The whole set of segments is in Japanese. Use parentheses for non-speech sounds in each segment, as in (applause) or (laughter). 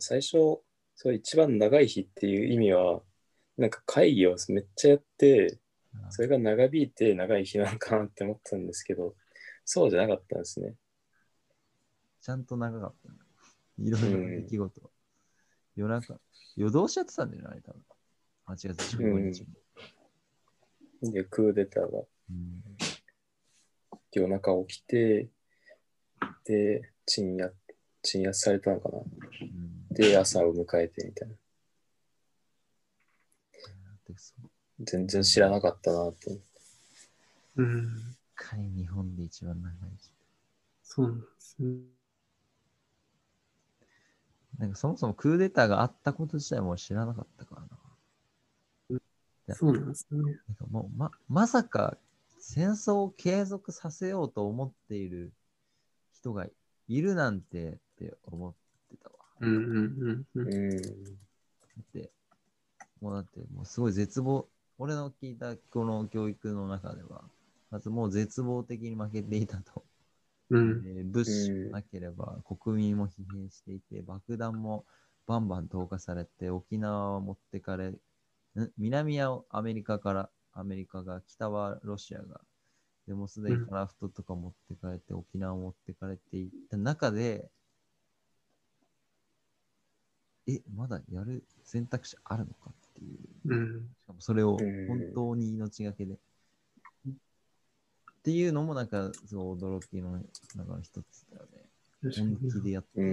最初、そう一番長い日っていう意味は、なんか会議をめっちゃやって、それが長引いて長い日なのかなって思ったんですけど、そうじゃなかったんですね。ちゃんと長かったね。いろいろな出来事。夜中、夜通しやってたんだよね、あれ多分。8月15日も。で、クーデターがうん夜中起きて、で、鎮圧、鎮圧されたのかな。うんで、朝を迎えてみたいな。全然知らなかったなって思って。うん。かに日本で一番長い日。そうなんですね。なんかそもそもクーデターがあったこと自体も知らなかったからな。そうなんですね。なんかもうままさか戦争を継続させようと思っている人がいるなんてって思って。うんうんうんうん。うん。だって、もうだって、もうすごい絶望、俺の聞いたこの教育の中では、まずもう絶望的に負けていたと。うん。えー物資もなければ国民も疲弊していて、爆弾もバンバン投下されて、沖縄は持ってかれ、ん？南はアメリカから、アメリカが、北はロシアが、でもすでにカラフトとか持ってかれて、沖縄も持ってかれていった中で、え、まだやる選択肢あるのかっていう。うん。しかもそれをうん本当に命がけで。っていうのもなんかすごい驚きの中の一つだよね。本。気でやってる。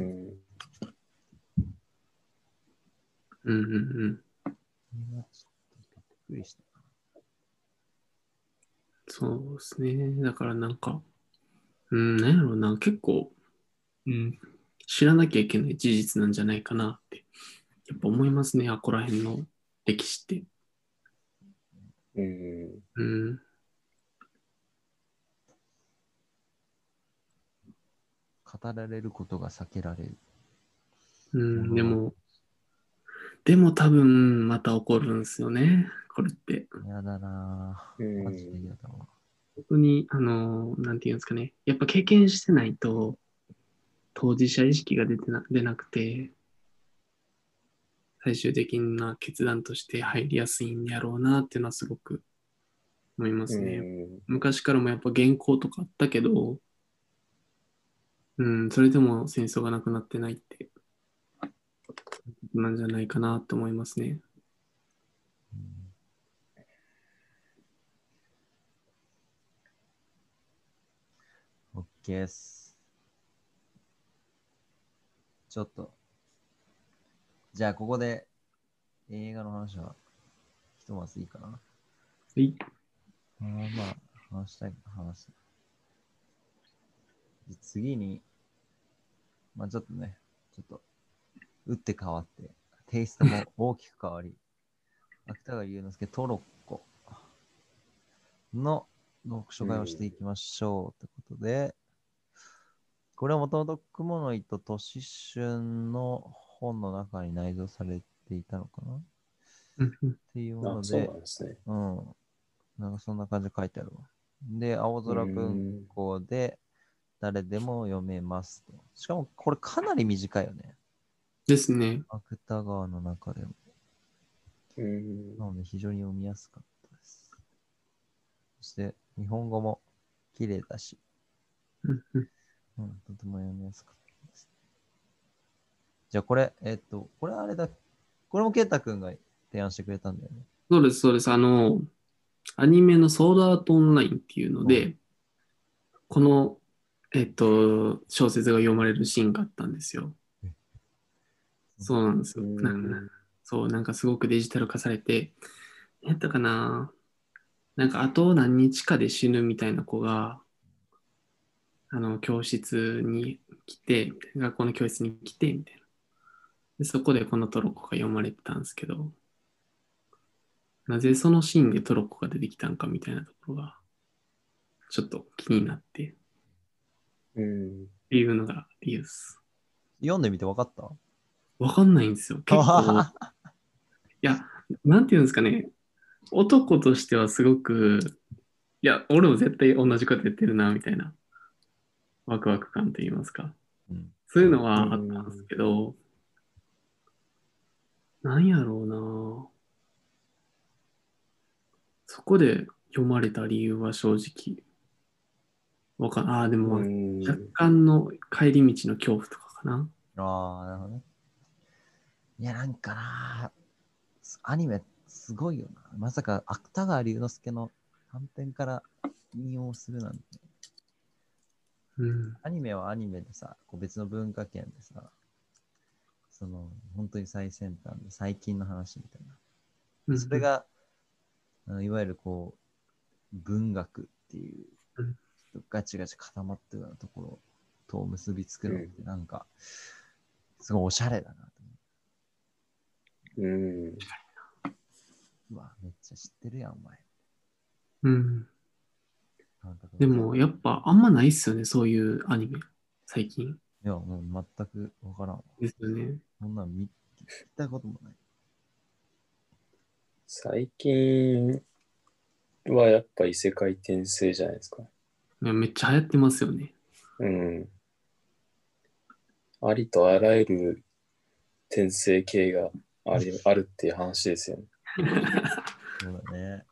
うん。うんうんうん。今ちょっとびっくりしたそうですね。だからなんか、うん、なんやろうな、結構、うん、知らなきゃいけない事実なんじゃないかなって、やっぱ思いますね、あこら辺の歴史って。うん。うん、語られることが避けられる。うん、でも、でも多分また起こるんですよね、これって。やだなぁ。うんマジで嫌だわ。本当に、あの、なんていうんですかね、やっぱ経験してないと、当事者意識が出てな出なくて、最終的な決断として入りやすいんやろうなっていうのはすごく思いますね。うん昔からもやっぱ原稿とかあったけど、うん、それでも戦争がなくなってないって、なんじゃないかなって思いますね。うんオッケーっす。ちょっと。じゃあ、ここで映画の話はひとまずいいかな。はい。あーまあ、話したい、話したい。で次に、まあちょっとね、ちょっと、打って変わって、テイストも (laughs) 大きく変わり、芥川龍之介トロッコの読書会をしていきましょうということで、これはもともと雲の糸とし春の本の中に内蔵されていたのかな？っていうもので。うん。なんかそんな感じで書いてあるわ。で、青空文庫で誰でも読めますと。しかもこれかなり短いよね。ですね。芥川の中でも。うん。なので非常に読みやすかったです。そして日本語も綺麗だし、うんとても読みやすかったです。じゃあこれ、えっと、これあれだ、これもケンタ君が提案してくれたんだよね。そうです、そうです。あの、アニメのソードアートオンラインっていうので、うこの、えっと、小説が読まれるシーンがあったんですよ。そうなんですよ。うんなんかそう、なんかすごくデジタル化されて、何やったかななんかあと何日かで死ぬみたいな子が、あの、教室に来て、学校の教室に来て、みたいな。でそこでこのトロッコが読まれてたんですけど、なぜそのシーンでトロッコが出てきたんかみたいなところが、ちょっと気になって、っうん。ていうのが理由です。読んでみて分かった？わかんないんですよ。結構、(laughs) いや、なんていうんですかね、男としてはすごく、いや、俺も絶対同じこと言ってるな、みたいな、ワクワク感と言いますか。うん。そういうのはあったんですけど、なんやろうな。そこで読まれた理由は正直。わかんああ、でも、うん。若干の帰り道の恐怖とかかな。ああ、なるほどね。いや、なんかな、アニメすごいよな。まさか芥川龍之介の短編から引用するなんて。うん。アニメはアニメでさ、こう別の文化圏でさ、その、本当に最先端で最近の話みたいな。それ、が、いわゆるこう、文学っていううん、ガチガチ固まってるようなところと結びつくのって、なんか、すごいおしゃれだなと思うん。う。うわ、めっちゃ知ってるやん、お前。うん。でも、やっぱあんまないっすよね、そういうアニメ。最近。いや、もう全くわからんわ。ですよね。そんなん見たこともない。最近はやっぱ異世界転生じゃないですか。いやめっちゃ流行ってますよね。うん。ありとあらゆる転生系がありあるっていう話ですよね。(laughs) そうだね。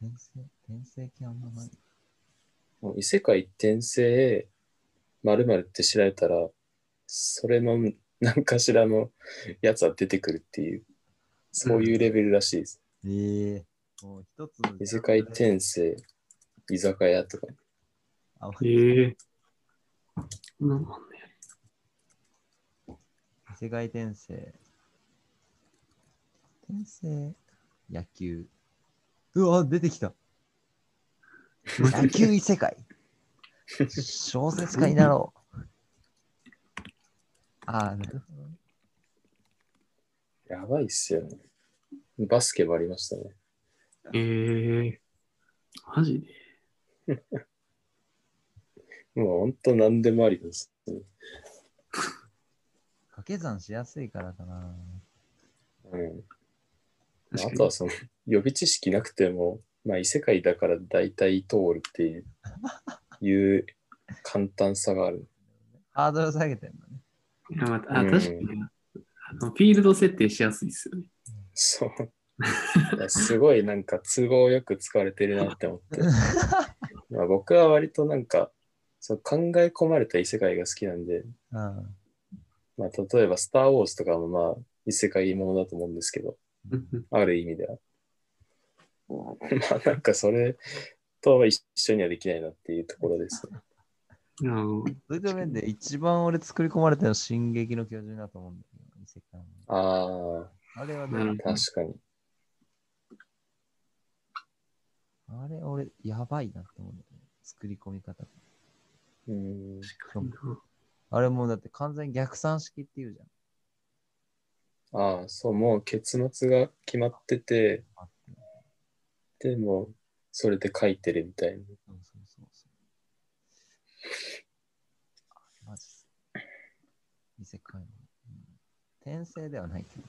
転生、転生系あんまない。もう異世界転生まるって調べたら、それの何かしらのやつは出てくるっていう、そういうレベルらしいです。ええもう一つの異世界転生、居酒屋とか。あ、ええそんなんね。異世界転生。転生、野球。うわ、出てきた。野球異世界。小説家になろう。ああ、なるほどね。やばいっすよね。バスケもありましたね。ええマジで？(laughs) もう本当何でもありです、ね。掛け算しやすいからかな。うん。あとはその予備知識なくても、まあ異世界だから大体通るっていういう簡単さがある。ハードル下げてんのね。いやまたあうん確かにあの、フィールド設定しやすいですよね。そう。いやすごいなんか都合よく使われてるなって思って。(laughs) まあ僕は割となんかそう考え込まれた異世界が好きなんで、うん。まあ例えばスター・ウォーズとかもまあ異世界ものだと思うんですけど、ある意味では。(laughs) まあなんかそれとは一緒にはできないなっていうところですね。(laughs) いやそういう面で一番俺作り込まれたのは進撃の巨人だと思うんだけど、異世界のああれはね確かに。あれ俺やばいなって思うんだよね。作り込み方。うん。あれもうだって完全に逆算式っていうじゃん。ああ、そう、もう結末が決まっててでもそれで書いてるみたいな。そうそうそうそう。あマジっす。異世界の。うん、転生ではないけど。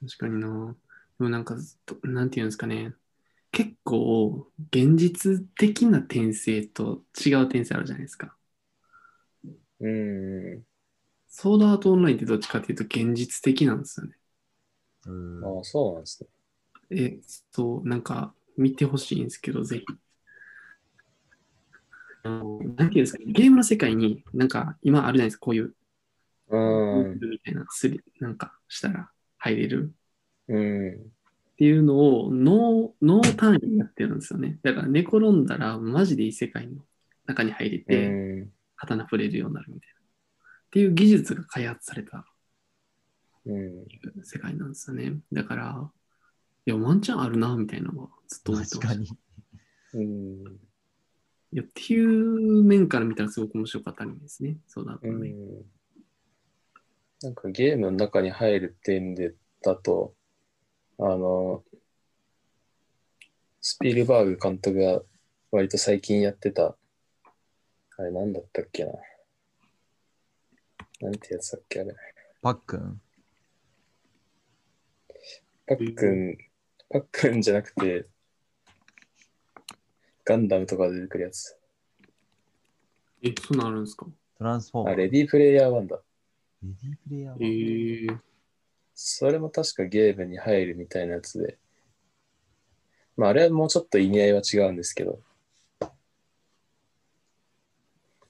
確かにな。でもなんかずっと、なんていうんですかね。結構、現実的な転生と違う転生あるじゃないですか。うん。ソードアートオンラインってどっちかっていうと現実的なんですよね。うんああ、そうなんですね。え、そう、なんか見てほしいんですけど、ぜひ。なんていうんですかね、ゲームの世界になんか今あるじゃないですか、こういう、うん。みたいな、すりなんかしたら入れるうん。っていうのを脳脳単位でやってるんですよね。だから寝転んだらマジで異世界の中に入れうて、ん。刀触れるようになるみたいな。っていう技術が開発されたうん。世界なんですよね。だから、いや、ワンチャンあるな、みたいなのはずっと思ってました。確かに。うん。いや、っていう面から見たらすごく面白かったアニメですね。そうだったね。うん。なんかゲームの中に入るっていう意味でだと、あの、スピルバーグ監督が割と最近やってた、あれなんだったっけな。なんてやつだっけあれ。パックン？パックン、パックンじゃなくて、ガンダムとかで出てくるやつ。え、そんなんあるんですか？トランスフォーマあ、ー。レディープレイヤー1だ。レディープレイヤーえー、それも確かゲームに入るみたいなやつで。まあ、あれはもうちょっと意味合いは違うんですけど。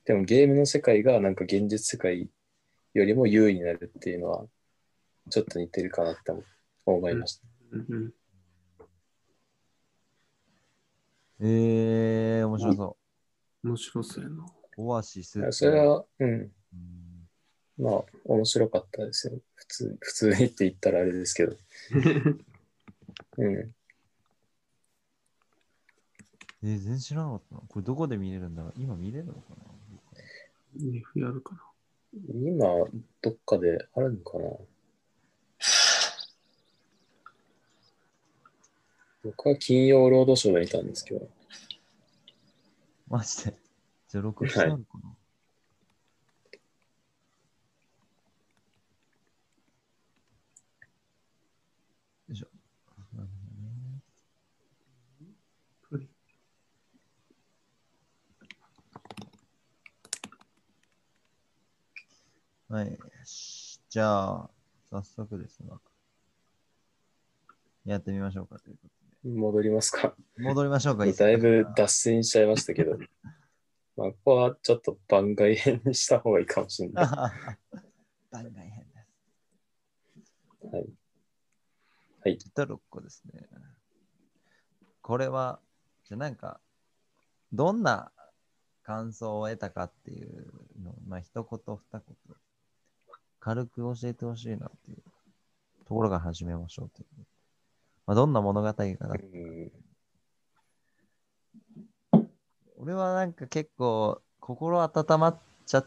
でもゲームの世界がなんか現実世界よりも優位になるっていうのは、ちょっと似てるかなって思いました。うんうんえー、面白そ面白そうやな。う。オアシス。それは、うん、うんまあ、面白かったですよ。普通、普通にって言ったらあれですけど。(laughs) うん。えー、全然知らなかったな。これどこで見れるんだろう今見れるのかな F やるかな。今、どっかであるのかな僕は金曜ロードショーで見たんですけど。マジで？じゃあ録画してあるかな、よいしょ。はい。じゃあ、早速ですが、やってみましょうかということ戻りますか。で。戻りましょう (laughs) か。だいぶ脱線しちゃいましたけど。(laughs) まあ、ここはちょっと番外編にした方がいいかもしれない。(laughs) 番外編です。はい。はい。トロッコですね。これは、じゃあなんか、どんな感想を得たかっていうのを、まあ、一言二言、軽く教えてほしいなっていうところから始めましょうという。まあ、どんな物語かなうん俺はなんか結構心温まっちゃ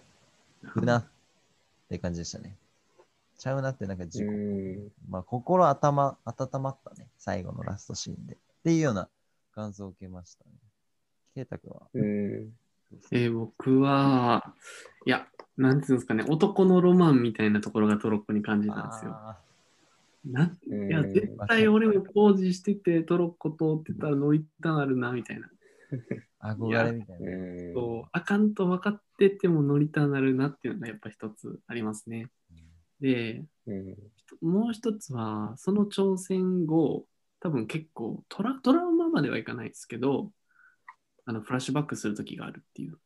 うなって感じでしたね。ちゃうなってなんか自己、うんまあ心頭温まったね。最後のラストシーンで。っていうような感想を受けましたね。ケイタ君は？うんえー僕は、いや、なんていうんですかね、男のロマンみたいなところがトロッコに感じたんですよ。あなんうんいや、絶対俺も工事しててトロッコ通ってたら乗りたなるな、みたいな。ー (laughs) 憧れみたいな。うんそう、あかんと分かってても乗りたなるなっていうのがやっぱ一つありますね。で、うんもう一つは、その挑戦後、多分結構トラトラウマまではいかないですけど、あのフラッシュバックする時があるっていう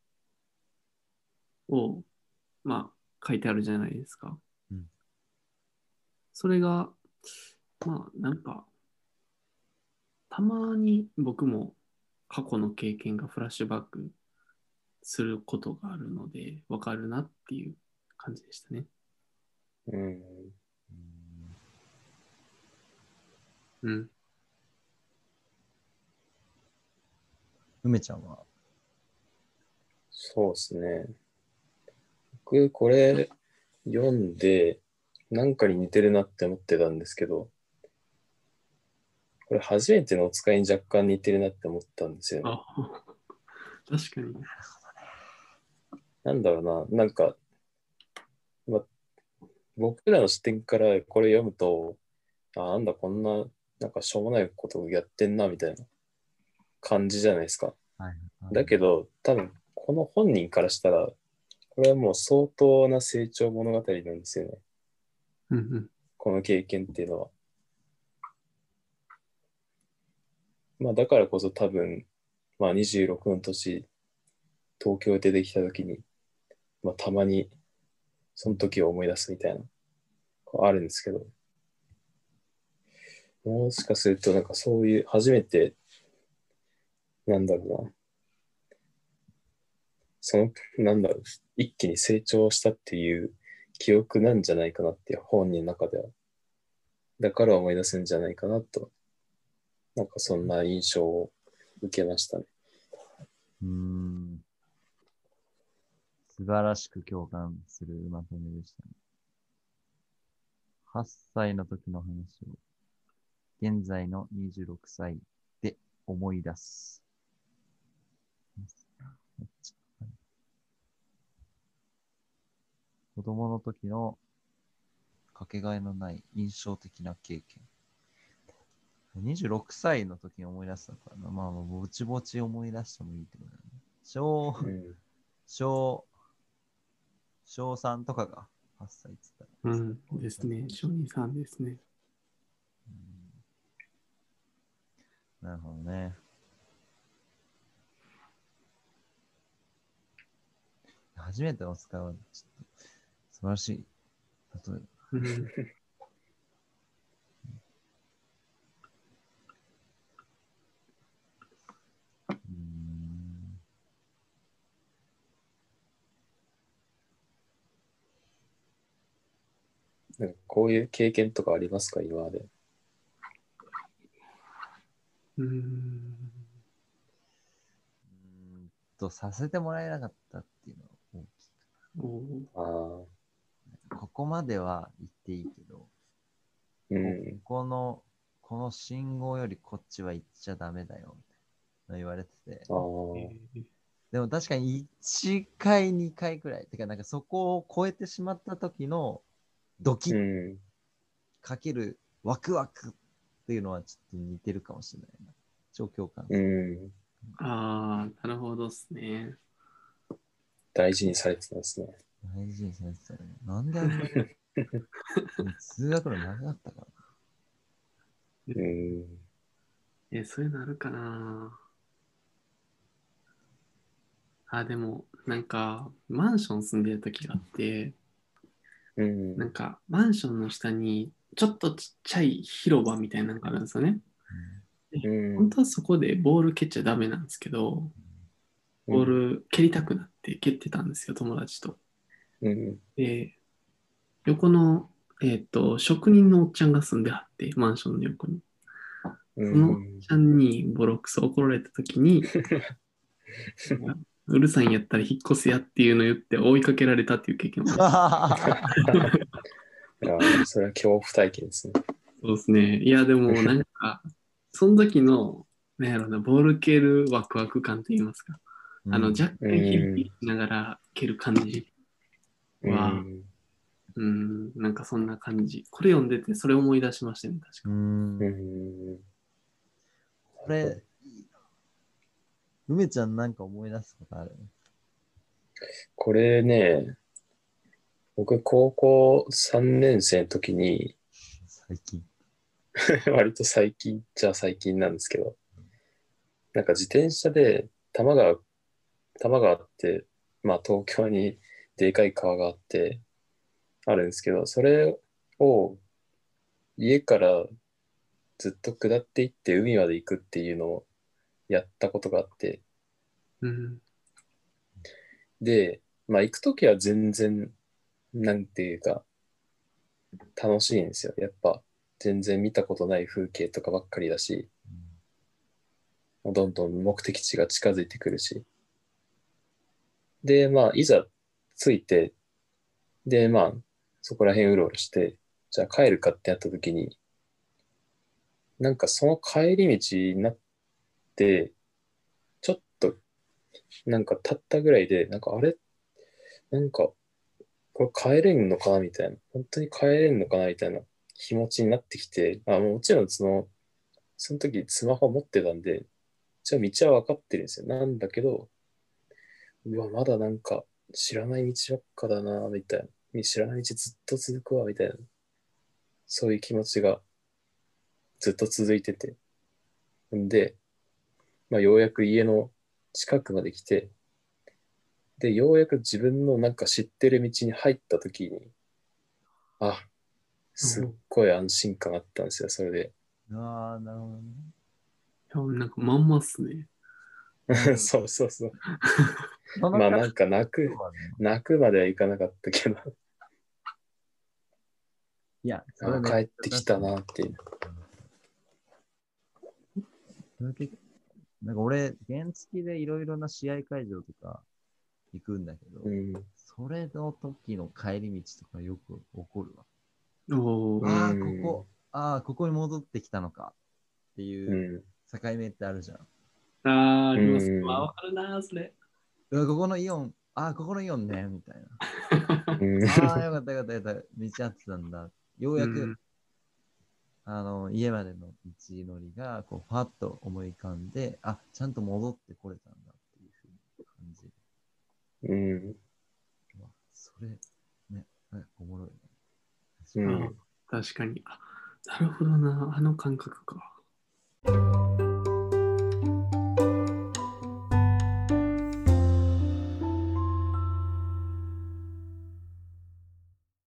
を、まあ、書いてあるじゃないですか。うんそれが、まあ、なんか、たまに僕も過去の経験がフラッシュバックすることがあるので、わかるなっていう感じでしたね。うん。うん。うん。梅ちゃん。はそうですね。僕、これ読ん。で、なんかに似てるなって思ってたんですけど、これ初めてのお使いに若干似てるなって思ったんですよね。あ、(laughs) 確かに。なんだろうな、なんか、ま、僕らの視点からこれ読むと、あ、なんだ、こんな、なんかしょうもないことをやってんな、みたいな感じじゃないですか。はい。だけど、多分、この本人からしたら、これはもう相当な成長物語なんですよね。うんうん。この経験っていうのは。まあ、だからこそ多分、まあ、26の年、東京出てきた時に、まあ、たまに、その時を思い出すみたいな、あるんですけど、もしかすると、なんかそういう、初めて、なんだろうな、その、なんだろう、一気に成長したっていう記憶なんじゃないかなっていう本人の中では。だから思い出すんじゃないかなと、なんかそんな印象を受けましたね。うん。素晴らしく共感するまとめでしたね。8歳の時の話を、現在の26歳で思い出す。めっちゃ子供の時のかけがえのない印象的な経験。26歳の時に思い出したからな。まあ、まあぼちぼち思い出してもいいってことだね。小、うん。小小3とかが8歳っつったら。うん。ですね。小児さんですね。なるほどね。初めての使う、ちょっと素晴らしい。例えなんかこういう経験とかありますか今まで？うん。うーんと、させてもらえなかったっていうのは大きい。おーああ。ここまでは言っていいけど、うん。ここの、この信号よりこっちは行っちゃダメだよ、みたいな言われてて。でも確かに1回、2回くらい。てか、なんかそこを超えてしまった時のドキうッん。かけるワクワクっていうのはちょっと似てるかもしれないな。超共感。うん。ああ、なるほどですね。大事にされてたんですね。大事にされてたよね。なんであんなに (laughs) 通学路長かったかうん。え、そういうのあるかなあ、でも、なんか、マンション住んでる時があって、うん。なんか、マンションの下に、ちょっとちっちゃい広場みたいなのがあるんですよね。うん本当はそこでボール蹴っちゃダメなんですけど、ボール蹴りたくなって蹴ってたんですよ、友達と。うん。で、横の、えっ、と、職人のおっちゃんが住んではって、マンションの横に。うそのおっん。ちゃんにボロクソ怒られたときに、(laughs) うるさいんやったら引っ越せやっていうのを言って追いかけられたっていう経験もあるら。(laughs) いやそれは恐怖体験ですね。そうですね。いや、でもなんか、その時の、なんやろな、ボール蹴るワクワク感といいますか、あの、若干ヒリヒリしながら蹴る感じ。わあうん。うん、なんかそんな感じ。これ読んでて、それ思い出しましたね、確かうんう。ん。これ、梅ちゃんなんか思い出すことある？これね、僕高校3年生の時に、最近。(laughs) 割と最近じゃあ最近なんですけど、なんか自転車で多摩川、多摩川って、まあ東京にでかい川があって、あるんですけど、それを家からずっと下っていって海まで行くっていうのをやったことがあって、うん。で、まあ行くときは全然、なんていうか、楽しいんですよ。やっぱ全然見たことない風景とかばっかりだし、どんどん目的地が近づいてくるし。で、まあ、いざ着いて、で、まあ、そこら辺うろうろして、じゃあ帰るかってやった時に、なんかその帰り道になって、ちょっと、なんか経ったぐらいで、なんかあれ？なんか、これ帰れんのかな？みたいな。本当に帰れんのかな？みたいな気持ちになってきて、あもちろんその、その時スマホ持ってたんで、じゃあ道は分かってるんですよ。なんだけど、うわ、まだなんか知らない道ばっかだな、みたいな。知らない道ずっと続くわ、みたいな。そういう気持ちがずっと続いてて。んで、まあ、ようやく家の近くまで来て、で、ようやく自分のなんか知ってる道に入った時に、あ、すっごい安心感あったんですよ、それで。ああ、なるほどね。いやなんかまんまっすね。(laughs) そうそうそう。まあなんか泣く、泣くまではいかなかったけど、いや、それ帰ってきたなっていう。それ結構なんか俺、原付でいろいろな試合会場とか行くんだけど、うん。それの時の帰り道とかよく起こるわ。おーああ、うんここ、ああ、ここに戻ってきたのかっていうう境目ってあるじゃん。あー、あります。うんまあ、わかるな、それ。うわここのイオン、ああ、ここのイオンね、みたいな。ああ、よかったよかったよかった。道合ってたんだ。ようやく、うんあの、家までの道のりが、こう、パッと思い浮かんで、あ、ちゃんと戻ってこれたんだっていうふうに感じる。うん。それ、ね、ねおもろいね。うん。確かに。あ、なるほどな。あの感覚か。